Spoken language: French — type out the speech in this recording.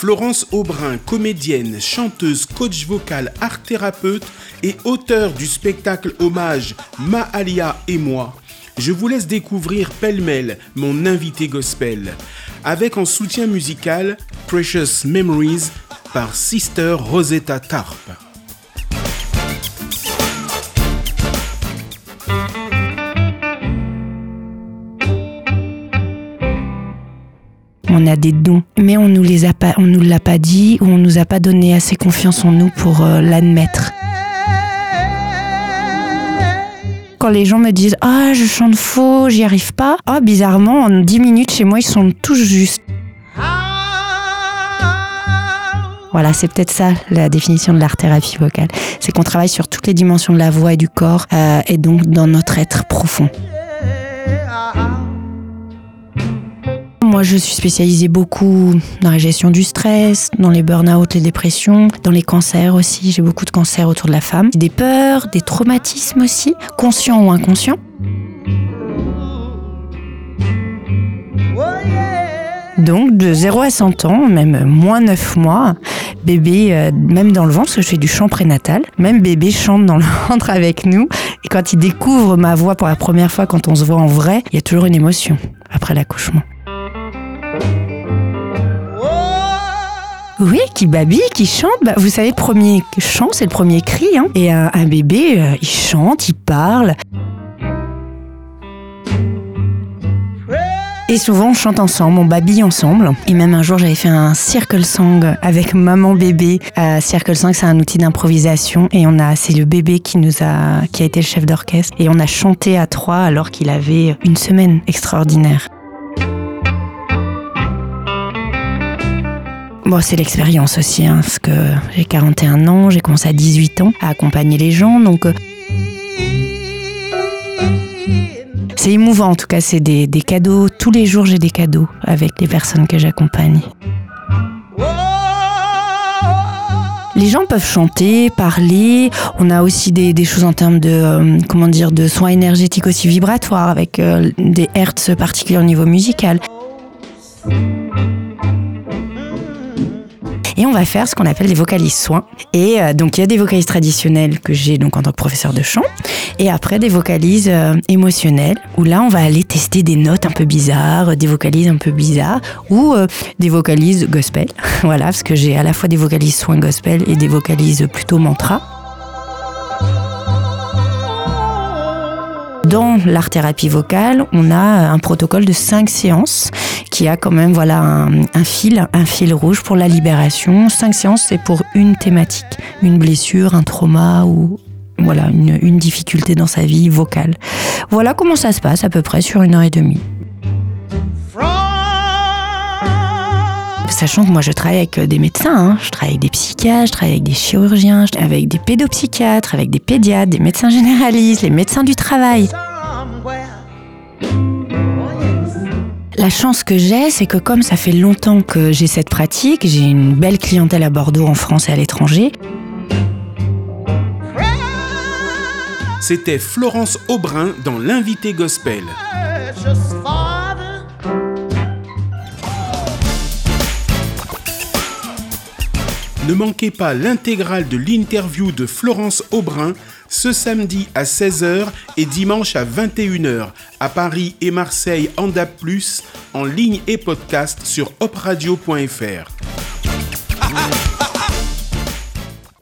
Florence Aubrin, comédienne, chanteuse, coach vocal, art thérapeute et auteur du spectacle hommage Maalia et moi, je vous laisse découvrir pêle-mêle mon invité gospel, avec en soutien musical Precious Memories par Sister Rosetta Tarp. On a des dons, mais on nous les a pas, nous l'a pas dit ou on nous a pas donné assez confiance en nous pour euh, l'admettre. Quand les gens me disent ah je chante faux, j'y arrive pas, ah bizarrement en 10 minutes chez moi ils sont tous justes. Voilà, c'est peut-être ça la définition de l'art thérapie vocale. C'est qu'on travaille sur toutes les dimensions de la voix et du corps, euh, et donc dans notre être profond. Moi, je suis spécialisée beaucoup dans la gestion du stress, dans les burn-out, les dépressions, dans les cancers aussi. J'ai beaucoup de cancers autour de la femme. Des peurs, des traumatismes aussi, conscients ou inconscients. Donc de 0 à 100 ans, même moins 9 mois, bébé, euh, même dans le ventre, parce que je fais du chant prénatal, même bébé chante dans le ventre avec nous. Et quand il découvre ma voix pour la première fois, quand on se voit en vrai, il y a toujours une émotion après l'accouchement. Oui, qui babille, qui chante. Bah, vous savez, premier chant, c'est le premier cri. Hein. Et un, un bébé, euh, il chante, il parle. Et souvent, on chante ensemble, on babille ensemble. Et même un jour, j'avais fait un circle song avec maman bébé. Euh, circle song, c'est un outil d'improvisation. Et on a, c'est le bébé qui nous a, qui a été le chef d'orchestre. Et on a chanté à trois alors qu'il avait une semaine extraordinaire. Bon, c'est l'expérience aussi, hein, parce que j'ai 41 ans, j'ai commencé à 18 ans à accompagner les gens, donc euh, c'est émouvant en tout cas, c'est des, des cadeaux. Tous les jours, j'ai des cadeaux avec les personnes que j'accompagne. Les gens peuvent chanter, parler. On a aussi des, des choses en termes de euh, comment dire de soins énergétiques aussi vibratoires avec euh, des hertz particuliers au niveau musical. Et on va faire ce qu'on appelle des vocalises soins. Et euh, donc il y a des vocalises traditionnelles que j'ai donc en tant que professeur de chant, et après des vocalises euh, émotionnelles où là on va aller tester des notes un peu bizarres, des vocalises un peu bizarres, ou euh, des vocalises gospel. voilà, parce que j'ai à la fois des vocalises soins gospel et des vocalises plutôt mantra. Dans l'art thérapie vocale, on a un protocole de cinq séances qui a quand même voilà un, fil, rouge pour la libération. Cinq séances, c'est pour une thématique, une blessure, un trauma ou voilà une difficulté dans sa vie vocale. Voilà comment ça se passe à peu près sur une heure et demie. Sachant que moi je travaille avec des médecins, hein. je travaille avec des psychiatres, je travaille avec des chirurgiens, je travaille avec des pédopsychiatres, avec des pédiatres, des médecins généralistes, les médecins du travail. La chance que j'ai, c'est que comme ça fait longtemps que j'ai cette pratique, j'ai une belle clientèle à Bordeaux, en France et à l'étranger. C'était Florence Aubrin dans l'invité gospel. Ne manquez pas l'intégrale de l'interview de Florence Aubrin ce samedi à 16h et dimanche à 21h à Paris et Marseille en DAB+, en ligne et podcast sur opradio.fr.